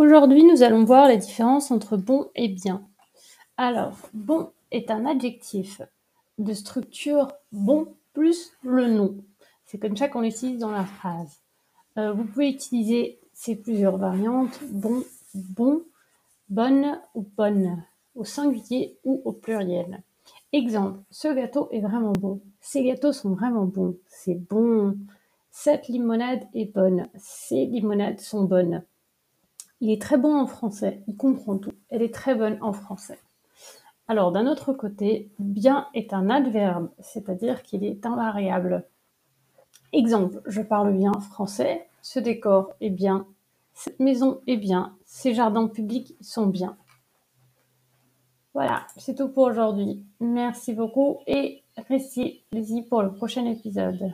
Aujourd'hui, nous allons voir la différence entre bon et bien. Alors, bon est un adjectif de structure bon plus le nom. C'est comme ça qu'on l'utilise dans la phrase. Euh, vous pouvez utiliser ces plusieurs variantes, bon, bon, bonne ou bonne, au singulier ou au pluriel. Exemple, ce gâteau est vraiment bon. Ces gâteaux sont vraiment bons. C'est bon. Cette limonade est bonne. Ces limonades sont bonnes. Il est très bon en français. Il comprend tout. Elle est très bonne en français. Alors, d'un autre côté, bien est un adverbe, c'est-à-dire qu'il est invariable. Exemple, je parle bien français. Ce décor est bien. Cette maison est bien. Ces jardins publics sont bien. Voilà, c'est tout pour aujourd'hui. Merci beaucoup et restez-y pour le prochain épisode.